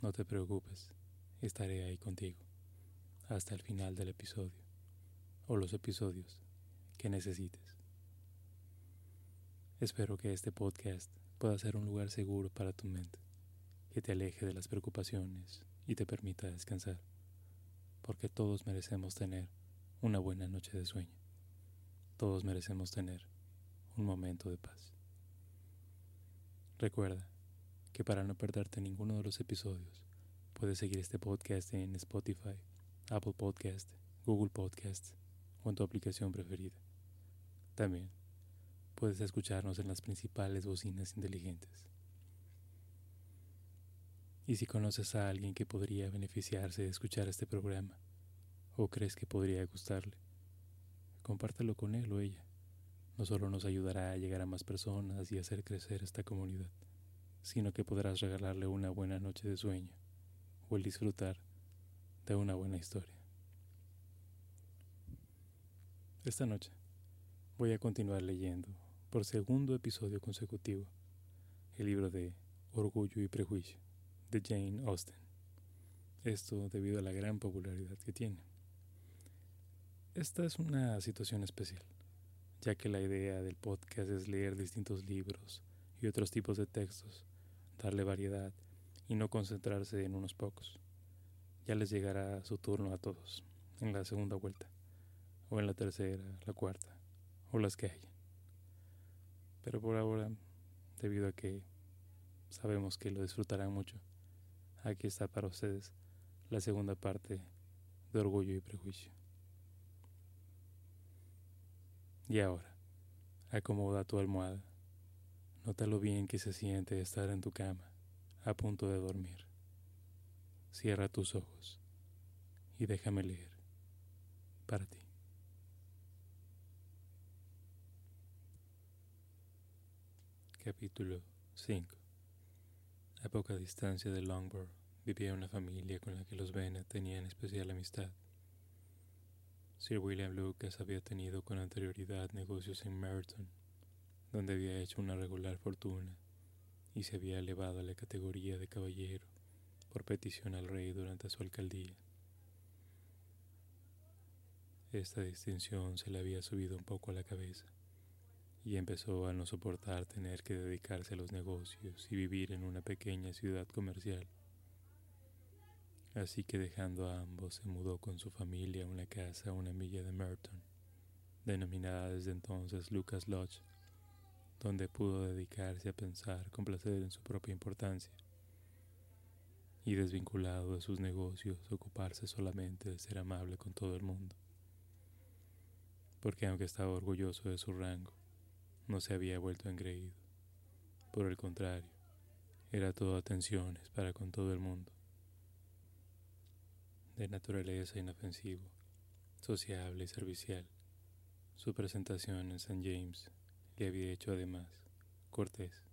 No te preocupes, estaré ahí contigo hasta el final del episodio o los episodios que necesites. Espero que este podcast pueda ser un lugar seguro para tu mente, que te aleje de las preocupaciones y te permita descansar, porque todos merecemos tener una buena noche de sueño. Todos merecemos tener un momento de paz. Recuerda que para no perderte ninguno de los episodios, puedes seguir este podcast en Spotify, Apple Podcast, Google Podcast o en tu aplicación preferida. También puedes escucharnos en las principales bocinas inteligentes. Y si conoces a alguien que podría beneficiarse de escuchar este programa, o crees que podría gustarle, compártelo con él o ella. No solo nos ayudará a llegar a más personas y hacer crecer esta comunidad, sino que podrás regalarle una buena noche de sueño o el disfrutar de una buena historia. Esta noche voy a continuar leyendo por segundo episodio consecutivo el libro de Orgullo y Prejuicio de Jane Austen. Esto debido a la gran popularidad que tiene. Esta es una situación especial, ya que la idea del podcast es leer distintos libros y otros tipos de textos, darle variedad y no concentrarse en unos pocos. Ya les llegará su turno a todos, en la segunda vuelta, o en la tercera, la cuarta, o las que haya. Pero por ahora, debido a que sabemos que lo disfrutarán mucho, aquí está para ustedes la segunda parte de Orgullo y Prejuicio. Y ahora, acomoda tu almohada. Nota lo bien que se siente estar en tu cama, a punto de dormir. Cierra tus ojos y déjame leer para ti. Capítulo 5 A poca distancia de Longborough vivía una familia con la que los Bennet tenían especial amistad. Sir William Lucas había tenido con anterioridad negocios en Merton, donde había hecho una regular fortuna y se había elevado a la categoría de caballero por petición al rey durante su alcaldía. Esta distinción se le había subido un poco a la cabeza y empezó a no soportar tener que dedicarse a los negocios y vivir en una pequeña ciudad comercial Así que dejando a ambos se mudó con su familia a una casa a una milla de Merton, denominada desde entonces Lucas Lodge, donde pudo dedicarse a pensar con placer en su propia importancia y desvinculado de sus negocios ocuparse solamente de ser amable con todo el mundo. Porque aunque estaba orgulloso de su rango, no se había vuelto engreído. Por el contrario, era todo atenciones para con todo el mundo de naturaleza inofensivo, sociable y servicial. Su presentación en St. James le había hecho además cortés.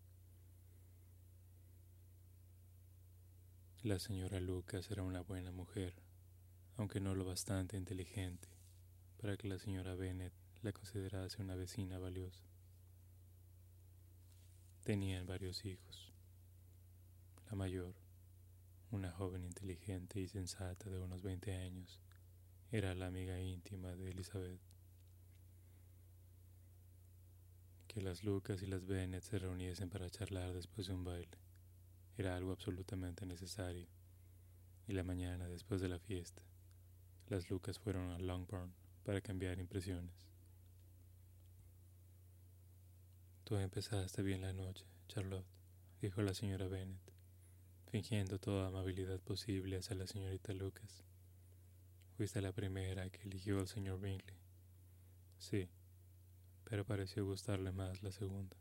La señora Lucas era una buena mujer, aunque no lo bastante inteligente para que la señora Bennet la considerase una vecina valiosa. Tenían varios hijos. La mayor, una joven inteligente y sensata de unos 20 años, era la amiga íntima de Elizabeth. Que las Lucas y las Bennet se reuniesen para charlar después de un baile era algo absolutamente necesario, y la mañana después de la fiesta, las Lucas fueron a Longbourn para cambiar impresiones. Tú empezaste bien la noche, Charlotte, dijo la señora Bennet fingiendo toda amabilidad posible hacia la señorita Lucas. Fuiste la primera que eligió al señor Bingley. Sí, pero pareció gustarle más la segunda.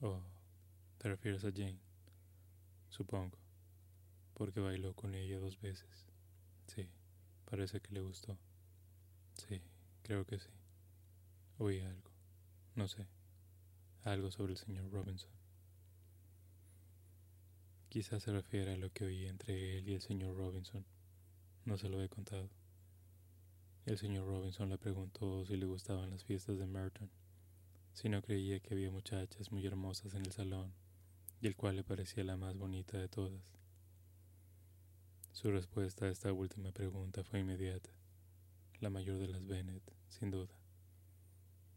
Oh, ¿te refieres a Jane? Supongo. porque bailó con ella dos veces. Sí, parece que le gustó. Sí, creo que sí. Oí algo, no sé, algo sobre el señor Robinson. Quizás se refiere a lo que oí entre él y el señor Robinson. No se lo he contado. El señor Robinson le preguntó si le gustaban las fiestas de Merton, si no creía que había muchachas muy hermosas en el salón, y el cual le parecía la más bonita de todas. Su respuesta a esta última pregunta fue inmediata, la mayor de las Bennett, sin duda.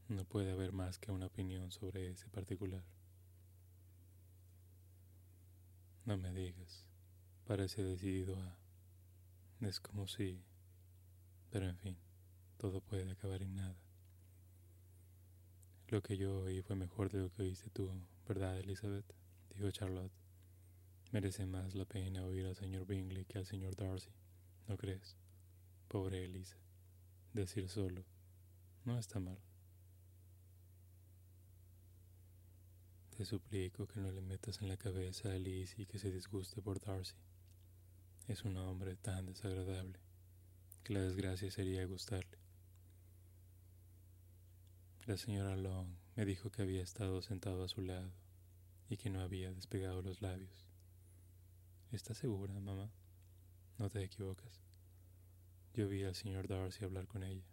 No puede haber más que una opinión sobre ese particular. No me digas. Parece decidido a... Es como si... Pero en fin, todo puede acabar en nada. Lo que yo oí fue mejor de lo que oíste tú, ¿verdad, Elizabeth? Dijo Charlotte. Merece más la pena oír al señor Bingley que al señor Darcy, ¿no crees? Pobre Elisa. Decir solo, no está mal. Te suplico que no le metas en la cabeza a Alice y que se disguste por Darcy. Es un hombre tan desagradable que la desgracia sería gustarle. La señora Long me dijo que había estado sentado a su lado y que no había despegado los labios. ¿Estás segura, mamá? No te equivocas. Yo vi al señor Darcy hablar con ella.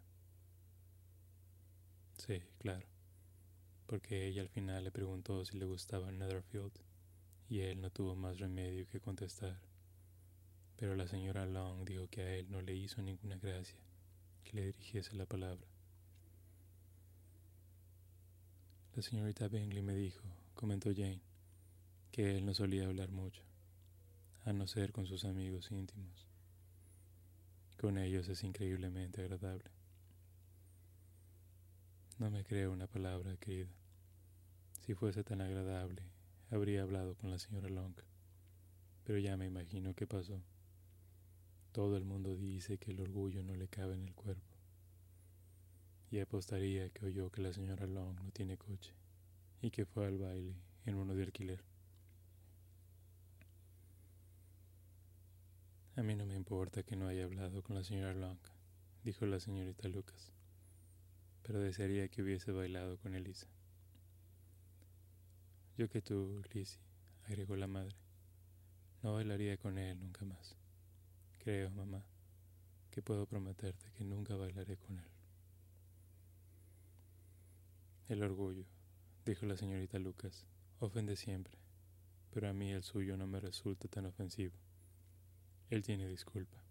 Sí, claro porque ella al final le preguntó si le gustaba Netherfield y él no tuvo más remedio que contestar. Pero la señora Long dijo que a él no le hizo ninguna gracia que le dirigiese la palabra. La señorita Bingley me dijo, comentó Jane, que él no solía hablar mucho, a no ser con sus amigos íntimos. Con ellos es increíblemente agradable. No me creo una palabra, querida. Si fuese tan agradable, habría hablado con la señora Long. Pero ya me imagino qué pasó. Todo el mundo dice que el orgullo no le cabe en el cuerpo. Y apostaría que oyó que la señora Long no tiene coche y que fue al baile en uno de alquiler. A mí no me importa que no haya hablado con la señora Long, dijo la señorita Lucas pero desearía que hubiese bailado con Elisa. Yo que tú, Lizzie, agregó la madre, no bailaría con él nunca más. Creo, mamá, que puedo prometerte que nunca bailaré con él. El orgullo, dijo la señorita Lucas, ofende siempre, pero a mí el suyo no me resulta tan ofensivo. Él tiene disculpa.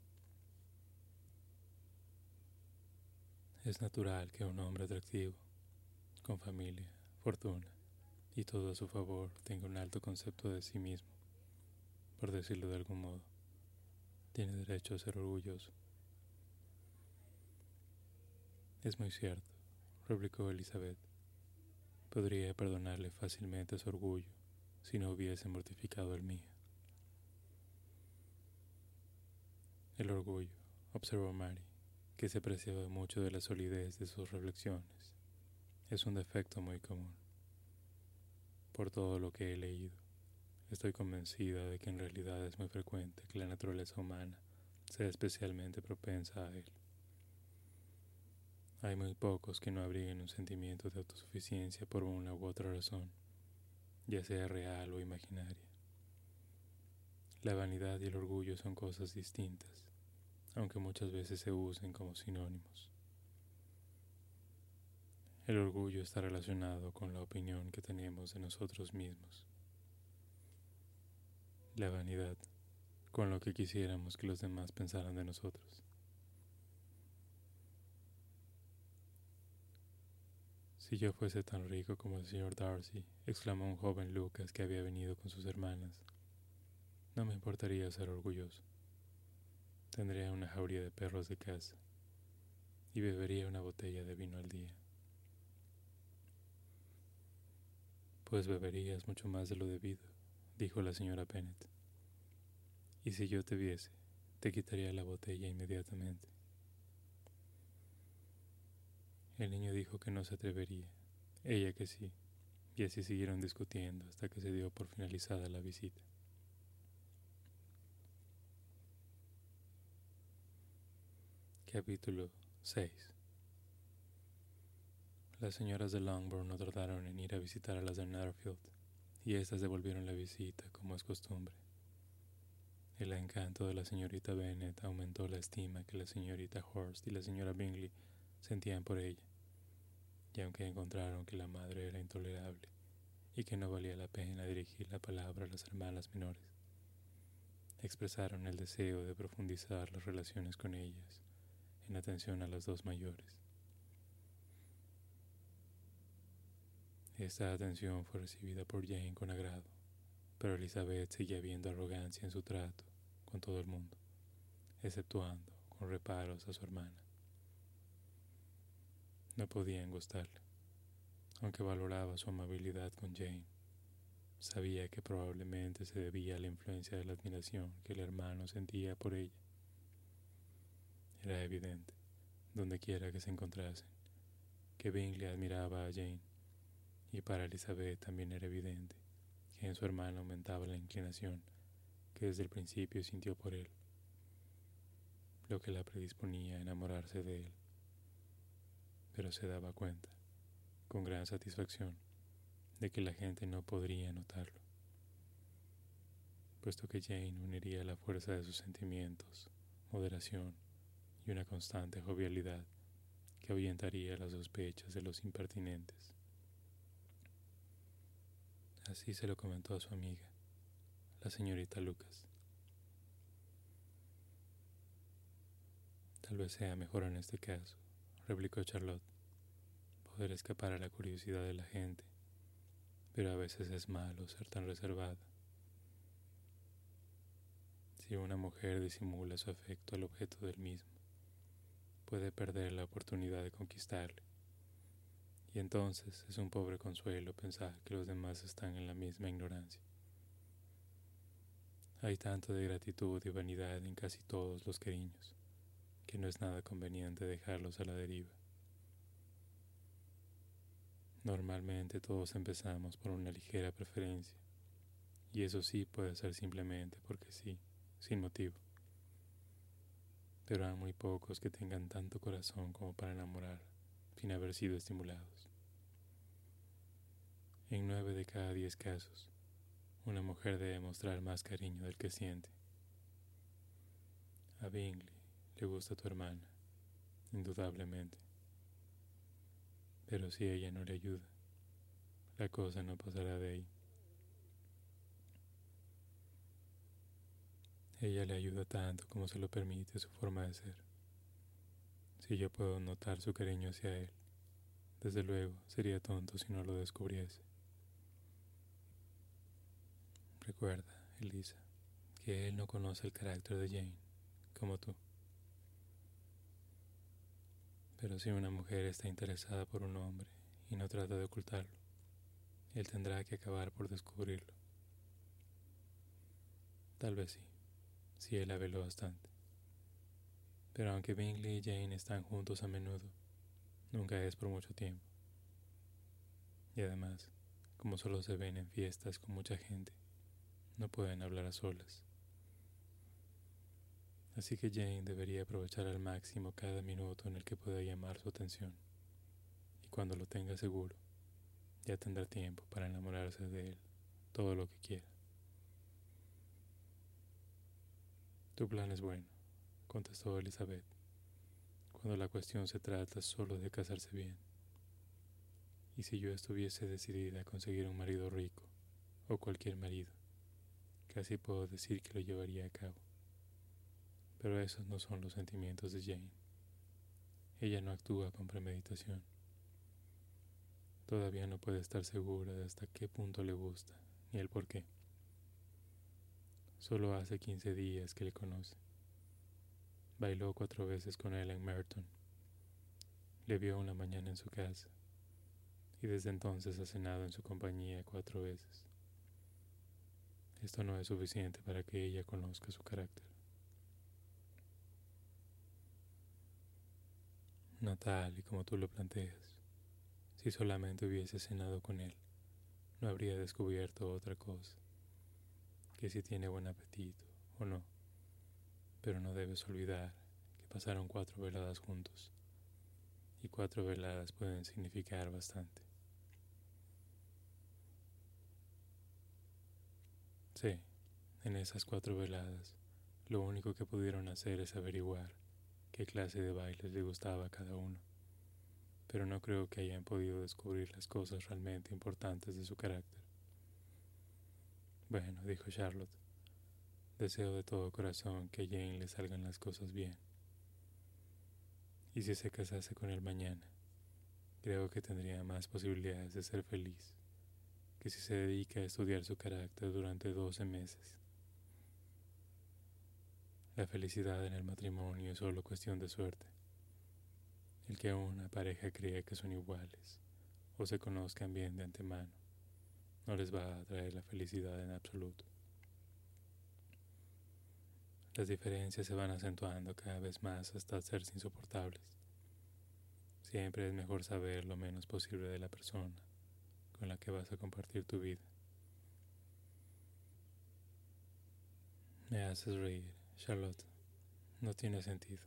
Es natural que un hombre atractivo, con familia, fortuna y todo a su favor tenga un alto concepto de sí mismo, por decirlo de algún modo. Tiene derecho a ser orgulloso. Es muy cierto, replicó Elizabeth. Podría perdonarle fácilmente su orgullo si no hubiese mortificado el mío. El orgullo, observó Mary, que se apreciaba mucho de la solidez de sus reflexiones. Es un defecto muy común. Por todo lo que he leído, estoy convencida de que en realidad es muy frecuente que la naturaleza humana sea especialmente propensa a él. Hay muy pocos que no abriguen un sentimiento de autosuficiencia por una u otra razón, ya sea real o imaginaria. La vanidad y el orgullo son cosas distintas aunque muchas veces se usen como sinónimos. El orgullo está relacionado con la opinión que tenemos de nosotros mismos. La vanidad con lo que quisiéramos que los demás pensaran de nosotros. Si yo fuese tan rico como el señor Darcy, exclamó un joven Lucas que había venido con sus hermanas, no me importaría ser orgulloso. Tendría una jauría de perros de casa y bebería una botella de vino al día. Pues beberías mucho más de lo debido, dijo la señora Bennet. Y si yo te viese, te quitaría la botella inmediatamente. El niño dijo que no se atrevería, ella que sí, y así siguieron discutiendo hasta que se dio por finalizada la visita. Capítulo 6 Las señoras de Longbourn no tardaron en ir a visitar a las de Netherfield y éstas devolvieron la visita como es costumbre. El encanto de la señorita Bennet aumentó la estima que la señorita Horst y la señora Bingley sentían por ella, y aunque encontraron que la madre era intolerable y que no valía la pena dirigir la palabra a las hermanas menores, expresaron el deseo de profundizar las relaciones con ellas en atención a las dos mayores. Esta atención fue recibida por Jane con agrado, pero Elizabeth seguía viendo arrogancia en su trato con todo el mundo, exceptuando con reparos a su hermana. No podían gustarle, aunque valoraba su amabilidad con Jane. Sabía que probablemente se debía a la influencia de la admiración que el hermano sentía por ella. Era evidente, donde quiera que se encontrasen, que Bingley admiraba a Jane, y para Elizabeth también era evidente que en su hermano aumentaba la inclinación que desde el principio sintió por él, lo que la predisponía a enamorarse de él. Pero se daba cuenta, con gran satisfacción, de que la gente no podría notarlo, puesto que Jane uniría la fuerza de sus sentimientos, moderación y una constante jovialidad que ahuyentaría las sospechas de los impertinentes. Así se lo comentó a su amiga, la señorita Lucas. Tal vez sea mejor en este caso, replicó Charlotte, poder escapar a la curiosidad de la gente, pero a veces es malo ser tan reservada. Si una mujer disimula su afecto al objeto del mismo, puede perder la oportunidad de conquistarle. Y entonces es un pobre consuelo pensar que los demás están en la misma ignorancia. Hay tanto de gratitud y vanidad en casi todos los cariños, que no es nada conveniente dejarlos a la deriva. Normalmente todos empezamos por una ligera preferencia, y eso sí puede ser simplemente porque sí, sin motivo. Pero hay muy pocos que tengan tanto corazón como para enamorar sin haber sido estimulados. En nueve de cada diez casos, una mujer debe mostrar más cariño del que siente. A Bingley le gusta tu hermana, indudablemente. Pero si ella no le ayuda, la cosa no pasará de ahí. Ella le ayuda tanto como se lo permite su forma de ser. Si yo puedo notar su cariño hacia él, desde luego sería tonto si no lo descubriese. Recuerda, Elisa, que él no conoce el carácter de Jane, como tú. Pero si una mujer está interesada por un hombre y no trata de ocultarlo, él tendrá que acabar por descubrirlo. Tal vez sí, si él la veló bastante. Pero aunque Bingley y Jane están juntos a menudo, nunca es por mucho tiempo. Y además, como solo se ven en fiestas con mucha gente, no pueden hablar a solas. Así que Jane debería aprovechar al máximo cada minuto en el que pueda llamar su atención. Y cuando lo tenga seguro, ya tendrá tiempo para enamorarse de él todo lo que quiera. Tu plan es bueno, contestó Elizabeth, cuando la cuestión se trata solo de casarse bien. Y si yo estuviese decidida a conseguir un marido rico, o cualquier marido, Casi puedo decir que lo llevaría a cabo. Pero esos no son los sentimientos de Jane. Ella no actúa con premeditación. Todavía no puede estar segura de hasta qué punto le gusta ni el por qué. Solo hace 15 días que le conoce. Bailó cuatro veces con él en Merton. Le vio una mañana en su casa y desde entonces ha cenado en su compañía cuatro veces. Esto no es suficiente para que ella conozca su carácter. No tal y como tú lo planteas. Si solamente hubiese cenado con él, no habría descubierto otra cosa, que si tiene buen apetito o no. Pero no debes olvidar que pasaron cuatro veladas juntos, y cuatro veladas pueden significar bastante. Sí, en esas cuatro veladas, lo único que pudieron hacer es averiguar qué clase de bailes le gustaba a cada uno, pero no creo que hayan podido descubrir las cosas realmente importantes de su carácter. Bueno, dijo Charlotte, deseo de todo corazón que a Jane le salgan las cosas bien. Y si se casase con él mañana, creo que tendría más posibilidades de ser feliz que si se dedica a estudiar su carácter durante 12 meses. La felicidad en el matrimonio es solo cuestión de suerte. El que una pareja crea que son iguales o se conozcan bien de antemano no les va a traer la felicidad en absoluto. Las diferencias se van acentuando cada vez más hasta hacerse insoportables. Siempre es mejor saber lo menos posible de la persona con la que vas a compartir tu vida. Me haces reír, Charlotte. No tiene sentido.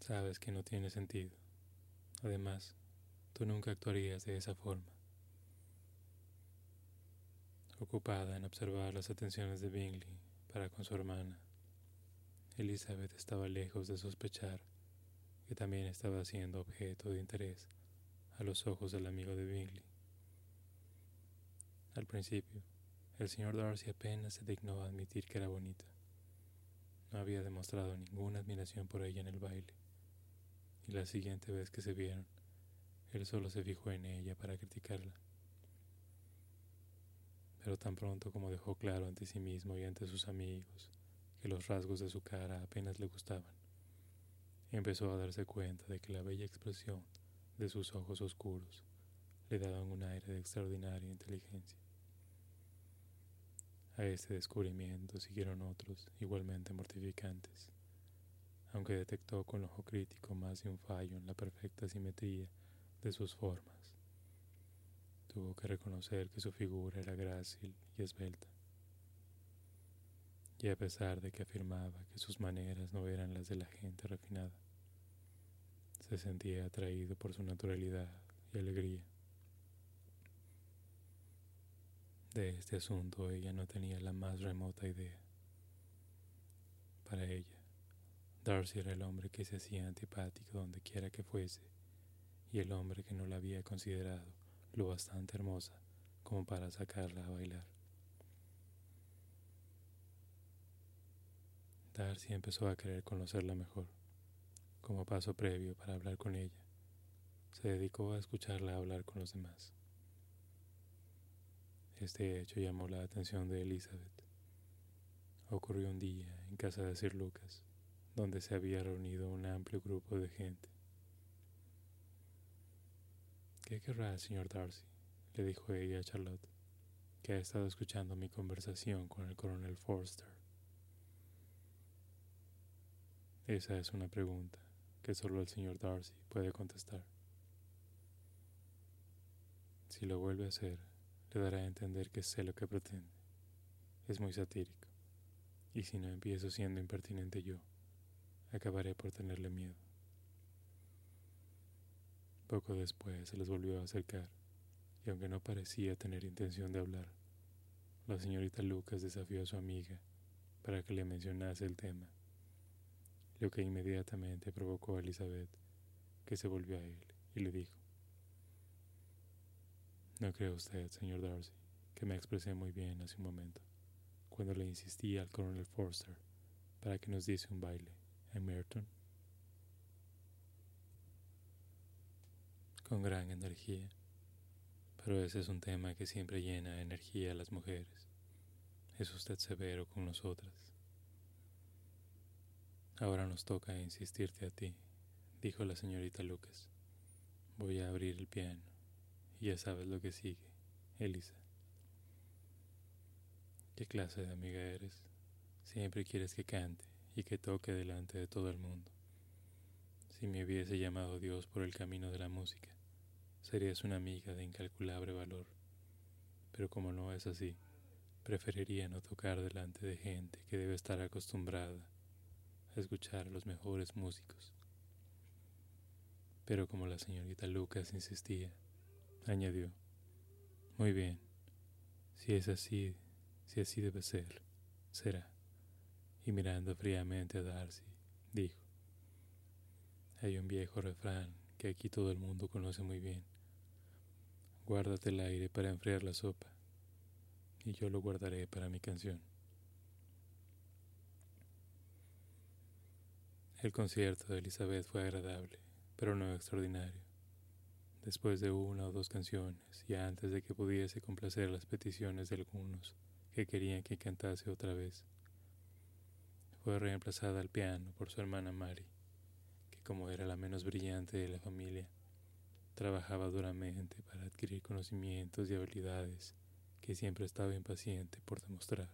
Sabes que no tiene sentido. Además, tú nunca actuarías de esa forma. Ocupada en observar las atenciones de Bingley para con su hermana, Elizabeth estaba lejos de sospechar que también estaba siendo objeto de interés a los ojos del amigo de Bingley. Al principio, el señor Darcy apenas se dignó a admitir que era bonita. No había demostrado ninguna admiración por ella en el baile, y la siguiente vez que se vieron, él solo se fijó en ella para criticarla. Pero tan pronto como dejó claro ante sí mismo y ante sus amigos que los rasgos de su cara apenas le gustaban, empezó a darse cuenta de que la bella expresión de sus ojos oscuros le daban un aire de extraordinaria inteligencia. A este descubrimiento siguieron otros igualmente mortificantes, aunque detectó con ojo crítico más de un fallo en la perfecta simetría de sus formas. Tuvo que reconocer que su figura era grácil y esbelta. Y a pesar de que afirmaba que sus maneras no eran las de la gente refinada, se sentía atraído por su naturalidad y alegría. De este asunto ella no tenía la más remota idea. Para ella, Darcy era el hombre que se hacía antipático donde quiera que fuese y el hombre que no la había considerado lo bastante hermosa como para sacarla a bailar. Darcy empezó a querer conocerla mejor. Como paso previo para hablar con ella, se dedicó a escucharla hablar con los demás. Este hecho llamó la atención de Elizabeth. Ocurrió un día en casa de Sir Lucas, donde se había reunido un amplio grupo de gente. ¿Qué querrá el señor Darcy? le dijo ella a Charlotte, que ha estado escuchando mi conversación con el coronel Forster. Esa es una pregunta que solo el señor Darcy puede contestar. Si lo vuelve a hacer, le dará a entender que sé lo que pretende. Es muy satírico, y si no empiezo siendo impertinente yo, acabaré por tenerle miedo. Poco después se les volvió a acercar, y aunque no parecía tener intención de hablar, la señorita Lucas desafió a su amiga para que le mencionase el tema, lo que inmediatamente provocó a Elizabeth, que se volvió a él y le dijo, no cree usted, señor Darcy, que me expresé muy bien hace un momento, cuando le insistí al coronel Forster para que nos diese un baile en Merton. Con gran energía, pero ese es un tema que siempre llena de energía a las mujeres. Es usted severo con nosotras. Ahora nos toca insistirte a ti, dijo la señorita Lucas. Voy a abrir el piano ya sabes lo que sigue, Elisa. ¿Qué clase de amiga eres? Siempre quieres que cante y que toque delante de todo el mundo. Si me hubiese llamado Dios por el camino de la música, serías una amiga de incalculable valor. Pero como no es así, preferiría no tocar delante de gente que debe estar acostumbrada a escuchar a los mejores músicos. Pero como la señorita Lucas insistía, añadió, muy bien, si es así, si así debe ser, será. Y mirando fríamente a Darcy, dijo, hay un viejo refrán que aquí todo el mundo conoce muy bien. Guárdate el aire para enfriar la sopa, y yo lo guardaré para mi canción. El concierto de Elizabeth fue agradable, pero no extraordinario. Después de una o dos canciones, y antes de que pudiese complacer las peticiones de algunos que querían que cantase otra vez, fue reemplazada al piano por su hermana Mary, que como era la menos brillante de la familia, trabajaba duramente para adquirir conocimientos y habilidades que siempre estaba impaciente por demostrar.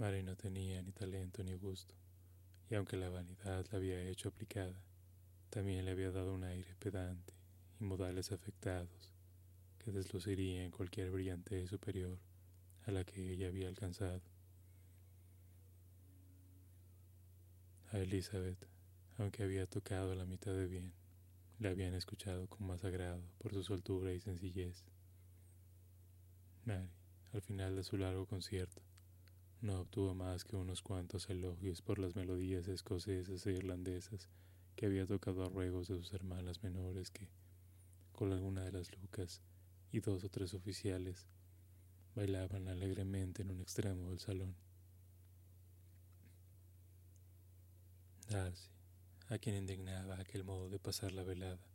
Mary no tenía ni talento ni gusto, y aunque la vanidad la había hecho aplicada, también le había dado un aire pedante y modales afectados que desluciría en cualquier brillantez superior a la que ella había alcanzado. A Elizabeth, aunque había tocado la mitad de bien, le habían escuchado con más agrado por su soltura y sencillez. Mary, al final de su largo concierto, no obtuvo más que unos cuantos elogios por las melodías escocesas e irlandesas que había tocado a ruegos de sus hermanas menores que, con alguna de las lucas y dos o tres oficiales, bailaban alegremente en un extremo del salón. Darcy, a quien indignaba aquel modo de pasar la velada,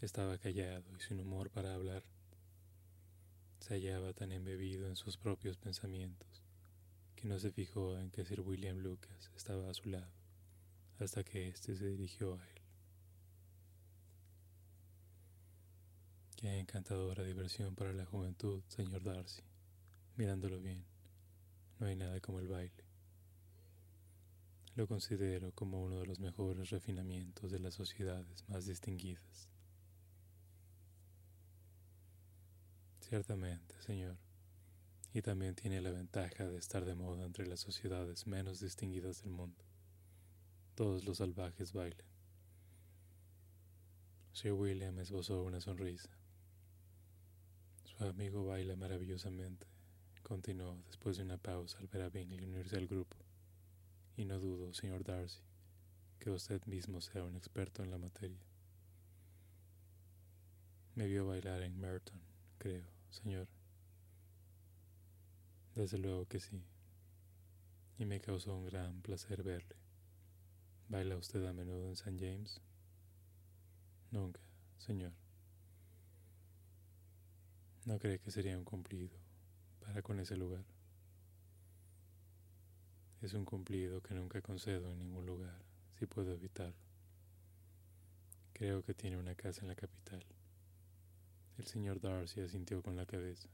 estaba callado y sin humor para hablar. Se hallaba tan embebido en sus propios pensamientos que no se fijó en que Sir William Lucas estaba a su lado, hasta que éste se dirigió a él. Qué encantadora diversión para la juventud, señor Darcy. Mirándolo bien, no hay nada como el baile. Lo considero como uno de los mejores refinamientos de las sociedades más distinguidas. Ciertamente, señor y también tiene la ventaja de estar de moda entre las sociedades menos distinguidas del mundo. Todos los salvajes bailan. Sir William esbozó una sonrisa. Su amigo baila maravillosamente, continuó después de una pausa al ver a Bingley unirse al grupo. Y no dudo, señor Darcy, que usted mismo sea un experto en la materia. Me vio bailar en Merton, creo, señor. Desde luego que sí. Y me causó un gran placer verle. ¿Baila usted a menudo en St. James? Nunca, señor. ¿No cree que sería un cumplido para con ese lugar? Es un cumplido que nunca concedo en ningún lugar, si puedo evitarlo. Creo que tiene una casa en la capital. El señor Darcy asintió con la cabeza.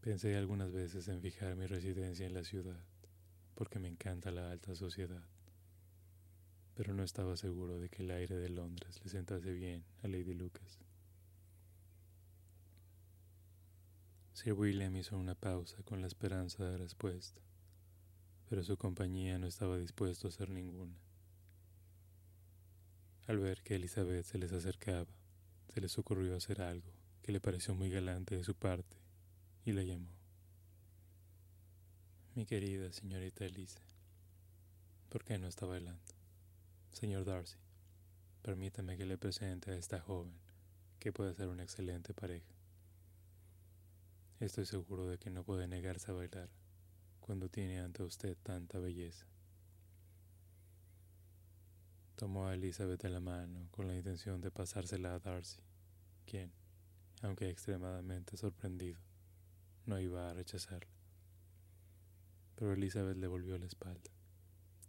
Pensé algunas veces en fijar mi residencia en la ciudad, porque me encanta la alta sociedad, pero no estaba seguro de que el aire de Londres le sentase bien a Lady Lucas. Sir William hizo una pausa con la esperanza de respuesta, pero su compañía no estaba dispuesto a hacer ninguna. Al ver que Elizabeth se les acercaba, se les ocurrió hacer algo que le pareció muy galante de su parte y la llamó. Mi querida señorita Elise, ¿por qué no está bailando? Señor Darcy, permítame que le presente a esta joven, que puede ser una excelente pareja. Estoy seguro de que no puede negarse a bailar cuando tiene ante usted tanta belleza. Tomó a Elizabeth de la mano con la intención de pasársela a Darcy, quien, aunque extremadamente sorprendido, no iba a rechazarla. Pero Elizabeth le volvió la espalda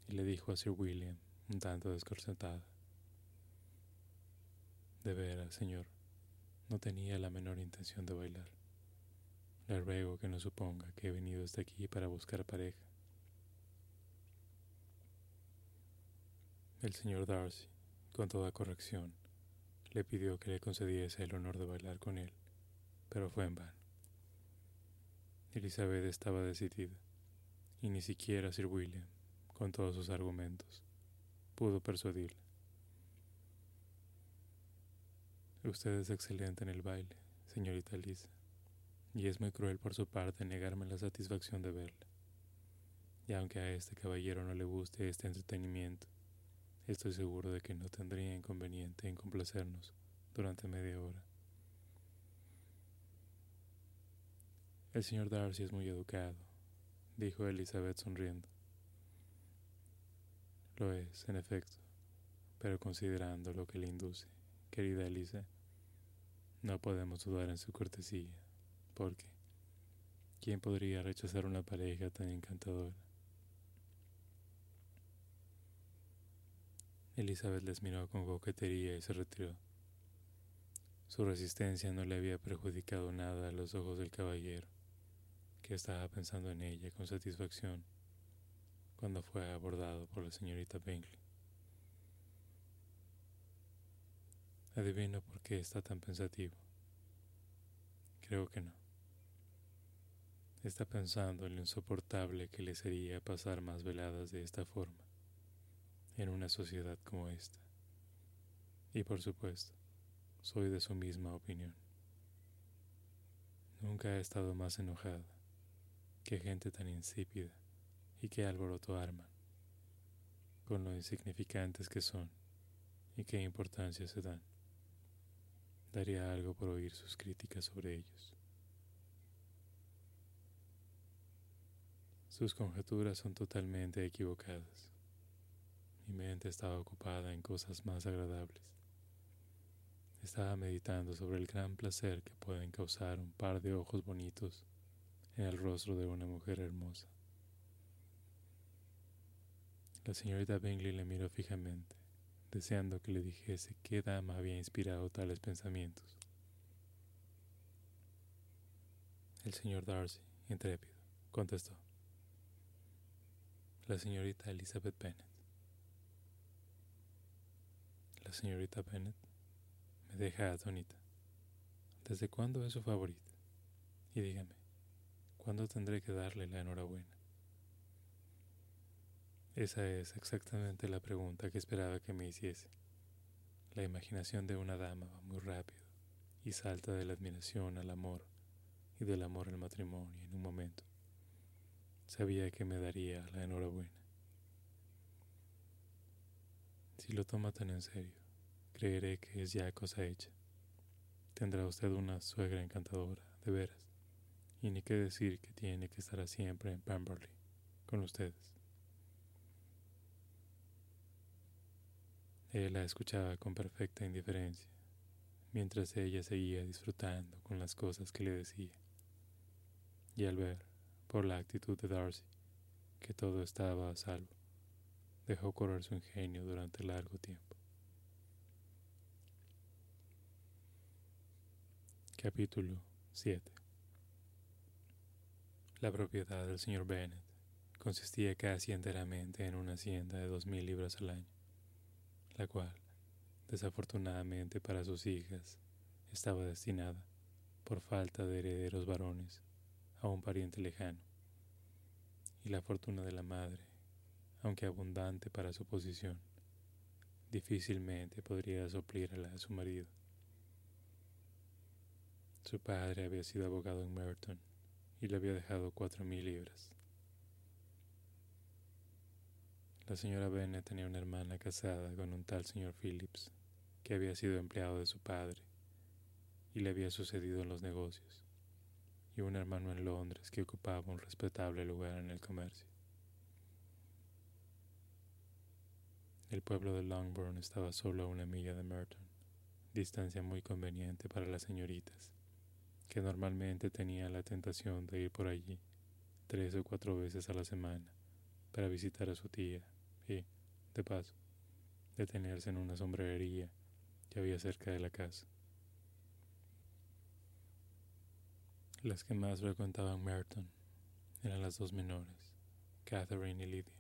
y le dijo a Sir William, un tanto desconcertada, De veras, señor, no tenía la menor intención de bailar. Le ruego que no suponga que he venido hasta aquí para buscar pareja. El señor Darcy, con toda corrección, le pidió que le concediese el honor de bailar con él, pero fue en vano. Elizabeth estaba decidida, y ni siquiera Sir William, con todos sus argumentos, pudo persuadirle. Usted es excelente en el baile, señorita Lisa, y es muy cruel por su parte negarme la satisfacción de verla. Y aunque a este caballero no le guste este entretenimiento, estoy seguro de que no tendría inconveniente en complacernos durante media hora. El señor Darcy es muy educado, dijo Elizabeth sonriendo. Es, en efecto, pero considerando lo que le induce, querida Elisa, no podemos dudar en su cortesía, porque ¿quién podría rechazar una pareja tan encantadora? Elizabeth les miró con coquetería y se retiró. Su resistencia no le había perjudicado nada a los ojos del caballero, que estaba pensando en ella con satisfacción cuando fue abordado por la señorita Bingley. Adivino por qué está tan pensativo. Creo que no. Está pensando en lo insoportable que le sería pasar más veladas de esta forma en una sociedad como esta. Y por supuesto, soy de su misma opinión. Nunca he estado más enojada que gente tan insípida y que alboroto arman, con lo insignificantes que son y qué importancia se dan. Daría algo por oír sus críticas sobre ellos. Sus conjeturas son totalmente equivocadas. Mi mente estaba ocupada en cosas más agradables. Estaba meditando sobre el gran placer que pueden causar un par de ojos bonitos en el rostro de una mujer hermosa. La señorita Bingley le miró fijamente, deseando que le dijese qué dama había inspirado tales pensamientos. El señor Darcy, intrépido, contestó. La señorita Elizabeth Bennet. La señorita Bennet me deja atónita. ¿Desde cuándo es su favorita? Y dígame, ¿cuándo tendré que darle la enhorabuena? Esa es exactamente la pregunta que esperaba que me hiciese. La imaginación de una dama va muy rápido y salta de la admiración al amor y del amor al matrimonio en un momento. Sabía que me daría la enhorabuena. Si lo toma tan en serio, creeré que es ya cosa hecha. Tendrá usted una suegra encantadora, de veras, y ni qué decir que tiene que estar siempre en Pemberley, con ustedes. Él la escuchaba con perfecta indiferencia, mientras ella seguía disfrutando con las cosas que le decía. Y al ver, por la actitud de Darcy, que todo estaba a salvo, dejó correr su ingenio durante largo tiempo. Capítulo 7 La propiedad del señor Bennet consistía casi enteramente en una hacienda de dos mil libras al año, la cual, desafortunadamente para sus hijas, estaba destinada, por falta de herederos varones, a un pariente lejano, y la fortuna de la madre, aunque abundante para su posición, difícilmente podría suplir a la de su marido. Su padre había sido abogado en Merton y le había dejado cuatro mil libras. La señora Bennet tenía una hermana casada con un tal señor Phillips, que había sido empleado de su padre y le había sucedido en los negocios, y un hermano en Londres que ocupaba un respetable lugar en el comercio. El pueblo de Longbourn estaba solo a una milla de Merton, distancia muy conveniente para las señoritas que normalmente tenía la tentación de ir por allí tres o cuatro veces a la semana para visitar a su tía y, de paso, detenerse en una sombrerería que había cerca de la casa. Las que más frecuentaban Merton eran las dos menores, Catherine y Lydia,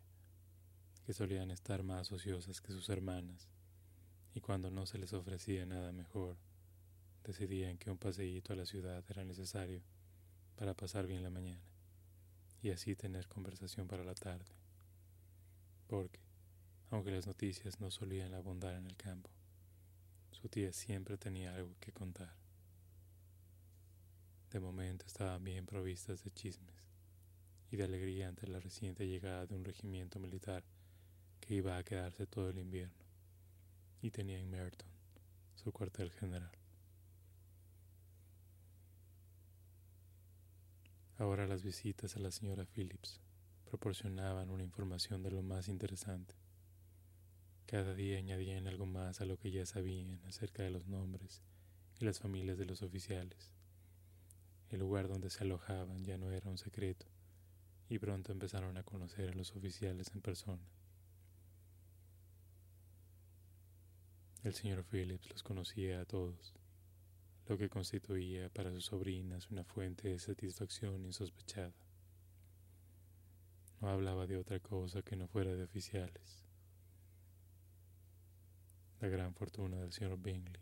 que solían estar más ociosas que sus hermanas, y cuando no se les ofrecía nada mejor, decidían que un paseíto a la ciudad era necesario para pasar bien la mañana y así tener conversación para la tarde. Porque, aunque las noticias no solían abundar en el campo, su tía siempre tenía algo que contar. De momento estaban bien provistas de chismes y de alegría ante la reciente llegada de un regimiento militar que iba a quedarse todo el invierno y tenía en Merton su cuartel general. Ahora las visitas a la señora Phillips proporcionaban una información de lo más interesante. Cada día añadían algo más a lo que ya sabían acerca de los nombres y las familias de los oficiales. El lugar donde se alojaban ya no era un secreto, y pronto empezaron a conocer a los oficiales en persona. El señor Phillips los conocía a todos, lo que constituía para sus sobrinas una fuente de satisfacción insospechada. No hablaba de otra cosa que no fuera de oficiales. La gran fortuna del señor Bingley,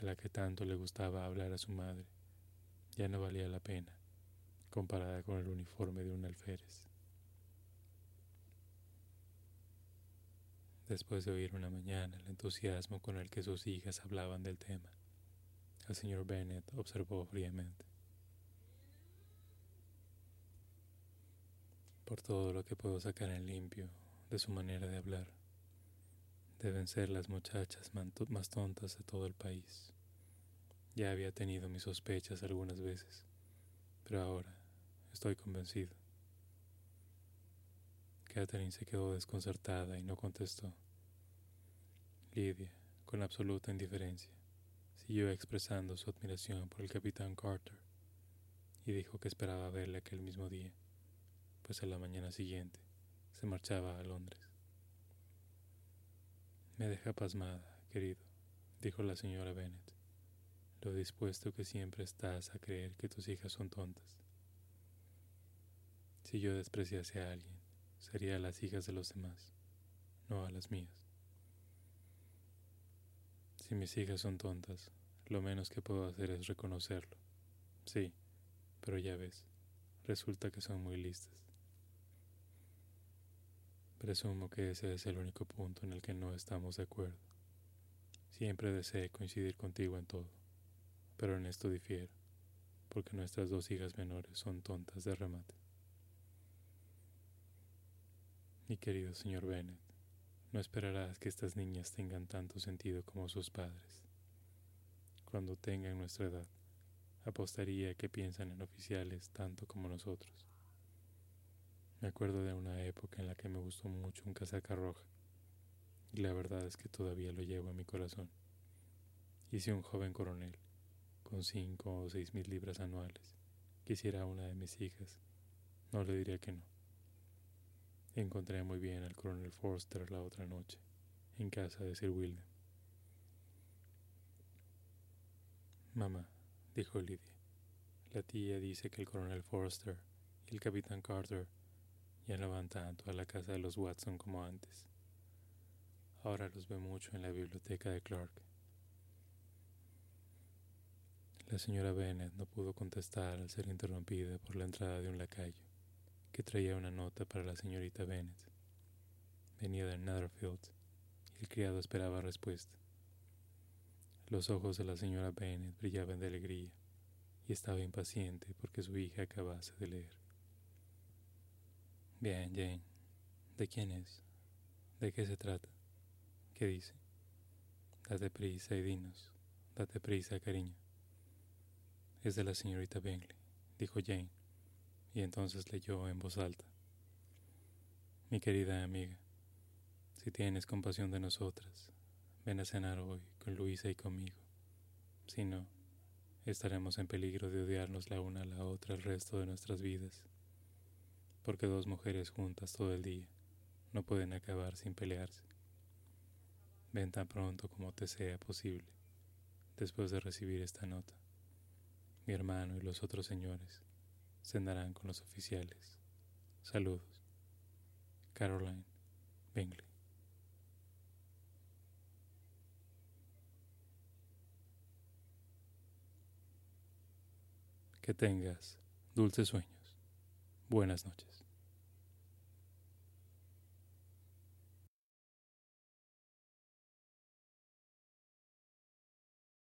de la que tanto le gustaba hablar a su madre, ya no valía la pena comparada con el uniforme de un alférez. Después de oír una mañana el entusiasmo con el que sus hijas hablaban del tema, el señor Bennet observó fríamente. Por todo lo que puedo sacar en limpio de su manera de hablar, deben ser las muchachas más tontas de todo el país. Ya había tenido mis sospechas algunas veces, pero ahora estoy convencido. Catherine se quedó desconcertada y no contestó. Lidia, con absoluta indiferencia, siguió expresando su admiración por el capitán Carter y dijo que esperaba verle aquel mismo día, pues a la mañana siguiente se marchaba a Londres. Me deja pasmada, querido, dijo la señora Bennet lo dispuesto que siempre estás a creer que tus hijas son tontas. Si yo despreciase a alguien, sería a las hijas de los demás, no a las mías. Si mis hijas son tontas, lo menos que puedo hacer es reconocerlo. Sí, pero ya ves, resulta que son muy listas. Presumo que ese es el único punto en el que no estamos de acuerdo. Siempre deseé coincidir contigo en todo pero en esto difiero, porque nuestras dos hijas menores son tontas de remate. Mi querido señor Bennet, no esperarás que estas niñas tengan tanto sentido como sus padres. Cuando tengan nuestra edad, apostaría que piensan en oficiales tanto como nosotros. Me acuerdo de una época en la que me gustó mucho un casaca roja, y la verdad es que todavía lo llevo en mi corazón. Hice un joven coronel, con cinco o seis mil libras anuales, quisiera una de mis hijas, no le diría que no. Encontré muy bien al coronel Forster la otra noche, en casa de Sir William. Mamá, dijo Lydia, la tía dice que el coronel Forster y el capitán Carter ya no van tanto a la casa de los Watson como antes. Ahora los ve mucho en la biblioteca de Clark. La señora Bennet no pudo contestar al ser interrumpida por la entrada de un lacayo, que traía una nota para la señorita Bennet. Venía de Netherfield y el criado esperaba respuesta. Los ojos de la señora Bennet brillaban de alegría y estaba impaciente porque su hija acabase de leer. Bien, Jane. ¿De quién es? ¿De qué se trata? ¿Qué dice? Date prisa y dinos. Date prisa, cariño. Es de la señorita Bingley, dijo Jane, y entonces leyó en voz alta. Mi querida amiga, si tienes compasión de nosotras, ven a cenar hoy con Luisa y conmigo. Si no, estaremos en peligro de odiarnos la una a la otra el resto de nuestras vidas, porque dos mujeres juntas todo el día no pueden acabar sin pelearse. Ven tan pronto como te sea posible, después de recibir esta nota mi hermano y los otros señores cenarán con los oficiales. Saludos. Caroline Bingley. Que tengas dulces sueños. Buenas noches.